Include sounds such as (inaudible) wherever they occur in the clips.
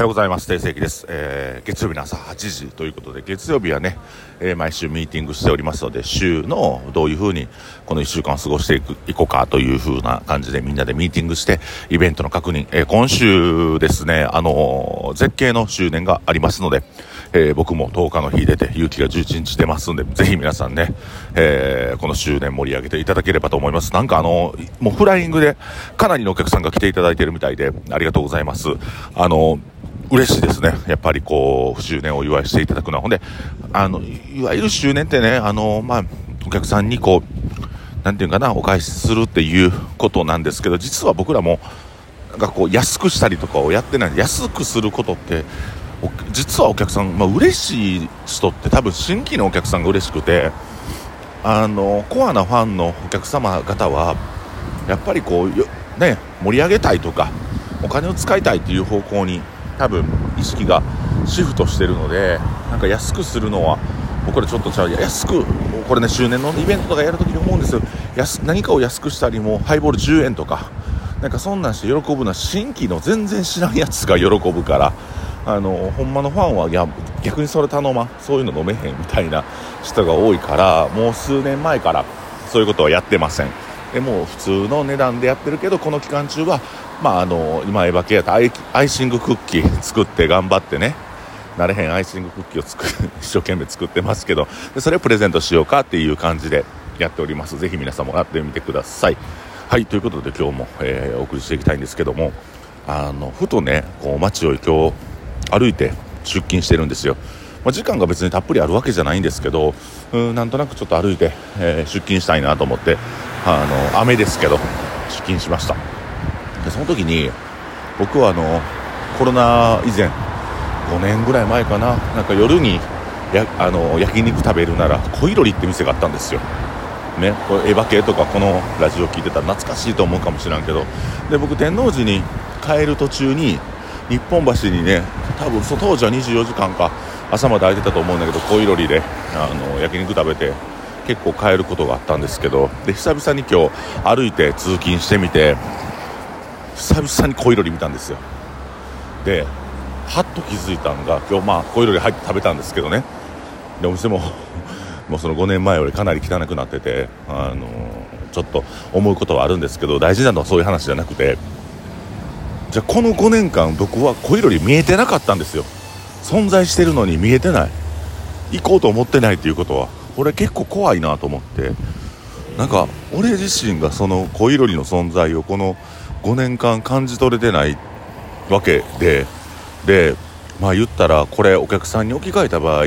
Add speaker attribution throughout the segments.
Speaker 1: はようございます。定世紀です、えー、月曜日の朝8時ということで月曜日はね、えー、毎週ミーティングしておりますので週のどういうふうにこの1週間を過ごしていくいこうかというふうな感じでみんなでミーティングしてイベントの確認、えー、今週ですねあの絶景の周年がありますので、え僕も10日の日出て勇気が11日出ますんでぜひ皆さんね、えこの周年盛り上げていただければと思います。なんかあのもうフライングでかなりのお客さんが来ていただいているみたいでありがとうございます。あの嬉しいですね。やっぱりこう、周年をお祝いしていただくのは。ほんで、あの、いわゆる周年ってね、あの、まあ、お客さんにこう、なんていうかな、お返しするっていうことなんですけど、実は僕らも、なんかこう、安くしたりとかをやってない安くすることって、実はお客さん、まあ、嬉しい人って多分新規のお客さんが嬉しくて、あの、コアなファンのお客様方は、やっぱりこう、ね、盛り上げたいとか、お金を使いたいっていう方向に多分意識がシフトしてるのでなんか安くするのは僕らちょっとじゃあ安くこれね周年のイベントとかやるときに思うんですよ。安何かを安くしたりもハイボール10円とかなんかそんなんして喜ぶのは新規の全然知らんやつが喜ぶからあのほんまのファンはや逆にそれ頼まそういうの飲めへんみたいな人が多いからもう数年前からそういうことはやってません。でも普通の値段でやってるけどこの期間中はまああの今エヴァ系やったアイアイシングクッキー作って頑張ってね。なれへんアイシングクッキーを作る (laughs) 一生懸命作ってますけどでそれをプレゼントしようかっていう感じでやっております。ぜひ皆さんもやってみてください。はいということで今日も、えー、お送りしていきたいんですけどもあのふとねこう街を今日歩いて出勤してるんですよ。まあ、時間が別にたっぷりあるわけじゃないんですけどうんなんとなくちょっと歩いて、えー、出勤したいなと思ってあの雨ですけど出勤しました。でその時に僕はあのコロナ以前5年ぐらい前かななんか夜にやあの焼肉食べるなら小いろりって店があったんですよ。ね、これエヴァ系とかこのラジオ聞いてたら懐かしいと思うかもしれんけど。で僕天王寺に帰る途中に日本橋にね多分そ当時は24時間か朝まで空いてたと思うんだけど小いろりであの焼肉食べて結構帰ることがあったんですけど。で久々に今日歩いて通勤してみて久々に小いろり見たんですよ。ではっと気づいたのが今日まあ小いろり入って食べたんですけどね。でお店も (laughs) もうその5年前よりかなり汚くなってて、あのちょっと思うことはあるんですけど大事なのはそういう話じゃなくてじゃあこの5年間僕は小いろり見えてなかったんですよ。存在してるのに見えてない。行こうと思ってないっていうことは。これ結構怖いなと思って。なんか俺自身がその小いろりの存在をこの5年間感じ取れてないわけででまあ言ったらこれお客さんに置き換えた場合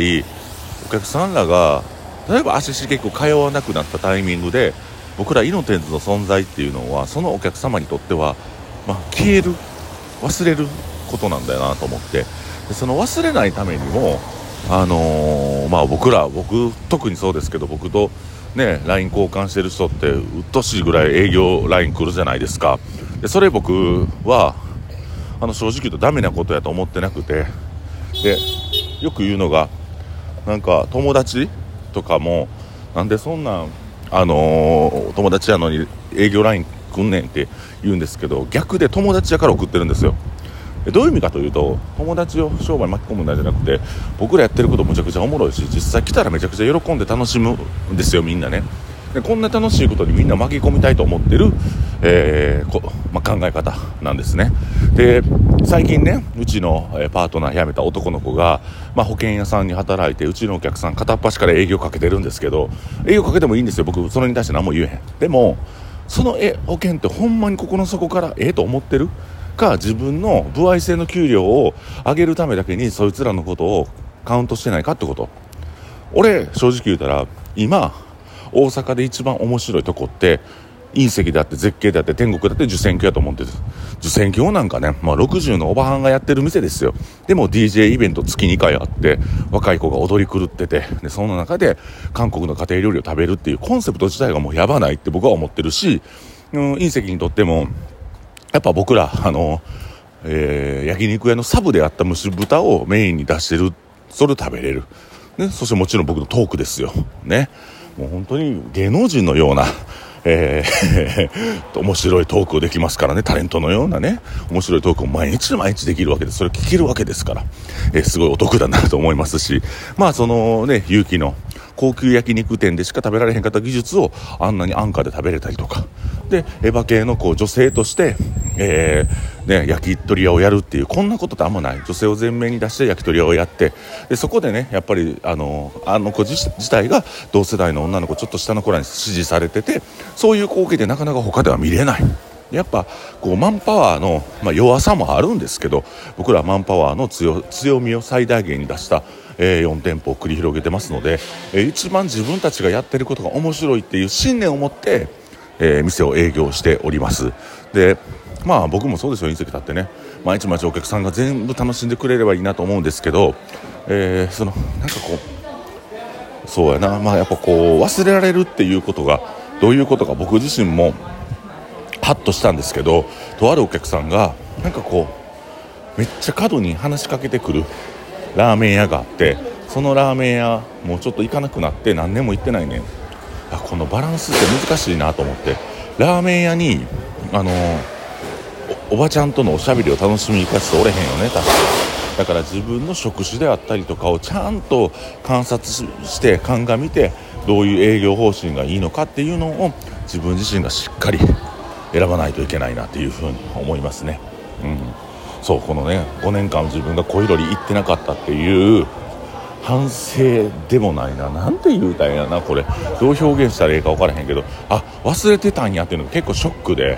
Speaker 1: お客さんらが例えば足しげく通わなくなったタイミングで僕らイノテンズの存在っていうのはそのお客様にとっては、まあ、消える忘れることなんだよなと思って。でその忘れないためにもあのー、まあ僕ら僕特にそうですけど僕とね LINE 交換してる人ってうっとしいぐらい営業 LINE 来るじゃないですか。でそれ僕はあの正直言うとダメなことやと思ってなくて。でよく言うのがなんか友達とかもなんでそんなあのー、友達やのに営業 LINE 来んねんって言うんですけど逆で友達やから送ってるんですよ。どういう意味かというと友達を商売巻き込むんじゃなくて僕らやってることむちゃくちゃおもろいし実際来たらめちゃくちゃ喜んで楽しむんですよみんなね。でこんな楽しいことにみんな巻き込みたいと思ってる、えーこまあ、考え方なんですね。で最近ねうちのパートナー辞めた男の子が、まあ、保険屋さんに働いてうちのお客さん片っ端から営業かけてるんですけど営業かけてもいいんですよ。僕それに対して何も言えへん。でもそのえ保険ってほんまにここの底からええと思ってる？か自分の歩合制の給料を上げるためだけにそいつらのことをカウントしてないかってこと。俺正直言うたら今大阪で一番面白いとこって隕石であって絶景であって天国だって受選挙やと思ってる。受選挙なんかね、まあ、60のおばはんがやってる店ですよ。でも DJ イベント月2回あって若い子が踊り狂っててでその中で韓国の家庭料理を食べるっていうコンセプト自体がもうやばないって僕は思ってるし、うん、隕石にとってもやっぱ僕らあの、えー、焼肉屋のサブであった蒸し豚をメインに出してるそれを食べれる、ね、そしてもちろん僕のトークですよ。ね。もう本当に芸能人のような (laughs) えー (laughs) 面白いトークをできますからね、タレントのようなね、面白いトークを毎日毎日できるわけです、それ聞けるわけですから、えー、すごいお得だなと思いますし、まあそのね、勇気の高級焼肉店でしか食べられへんかった技術をあんなに安価で食べれたりとか、で、エヴァ系のこう女性として、えー、ね、焼き鳥屋をやるっていう、こんなことってあんまない。女性を前面に出して焼き鳥屋をやって、で、そこでね、やっぱり、あの、あの子自体が同世代の女の子、ちょっと下の子らに支持されてて、そういう光景でなかなか他では見れない。やっぱこうマンパワーの、まあ、弱さもあるんですけど僕らマンパワーの強みを最大限に出した、えー、4店舗を繰り広げてますので、えー、一番自分たちがやってることが面白いっていう信念を持ってえー、店を営業しておりますでまあ僕もそうですよ隕石だってね。毎日毎日お客さんが全部楽しんでくれればいいなと思うんですけど、えー、そのなんかこうそうやな。まあやっぱこう忘れられるっていうことがどういうことか僕自身もハッとしたんですけどとあるお客さんがなんかこうめっちゃ角に話しかけてくるラーメン屋があってそのラーメン屋もうちょっと行かなくなって何年も行ってないねん。このバランスって難しいなと思って。ラーメン屋にあのおばちゃんとのおしゃべりを楽しみに行かせておれへんよね確か。だから自分の職種であったりとかをちゃんと観察して鑑みてどういう営業方針がいいのかっていうのを自分自身がしっかり (laughs) 選ばないといけないなっていうふうに思いますね。うん、そうこのね5年間自分が恋鳥行ってなかったっていう反省でもないな。なんて言うたんやなこれ。どう表現したらいいか分からへんけど。あ忘れてたんやっていうのが結構ショックで、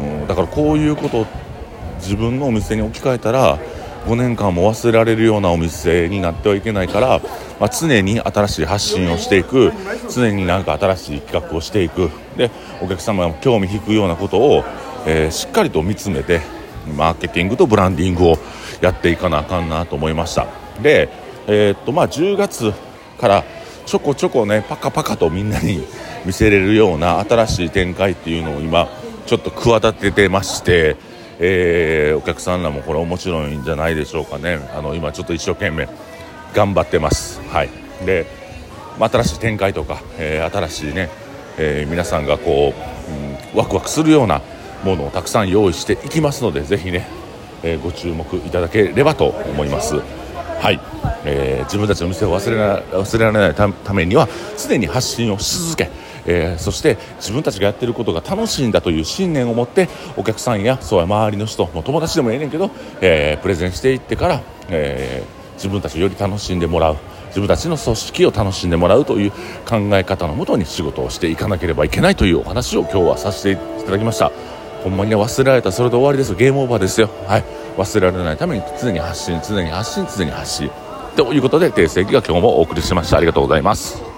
Speaker 1: うん、だからこういうことを自分のお店に置き換えたら5年間も忘れられるようなお店になってはいけないから、まあ、常に新しい発信をしていく常になんか新しい企画をしていく。でお客様が興味引くようなことを、えー、しっかりと見つめてマーケティングとブランディングをやっていかなあかんなと思いました。でえー、っとまあ、10月からちょこちょこねパカパカとみんなに見せれるような新しい展開っていうのを今ちょっと企ててまして、えー、お客さんらもこれ面白いんじゃないでしょうかね。あの今ちょっと一生懸命頑張ってます。はい。で、新しい展開とか、えー、新しいね、え皆さんがこう、うん、ワクワクするようなものをたくさん用意していきますのでぜひね、えご注目いただければと思います。はい。えー、自分たちの店を忘れな忘れられないためには常に発信をし続けえー、そして自分たちがやっていることが楽しいんだという信念を持ってお客さんやそうや周りの人も友達でもええねんけど、えー、プレゼンしていってから、え、自分たちをより楽しんでもらう自分たちの組織を楽しんでもらうという考え方のもとに仕事をしていかなければいけないというお話を今日はさせていただきました。ほんまにね忘れられたそれで終わりですゲームオーバーですよ。はい。忘れられないために常に発信常に発信常に発信。ということで訂正記が今日もお送りしました。ありがとうございます。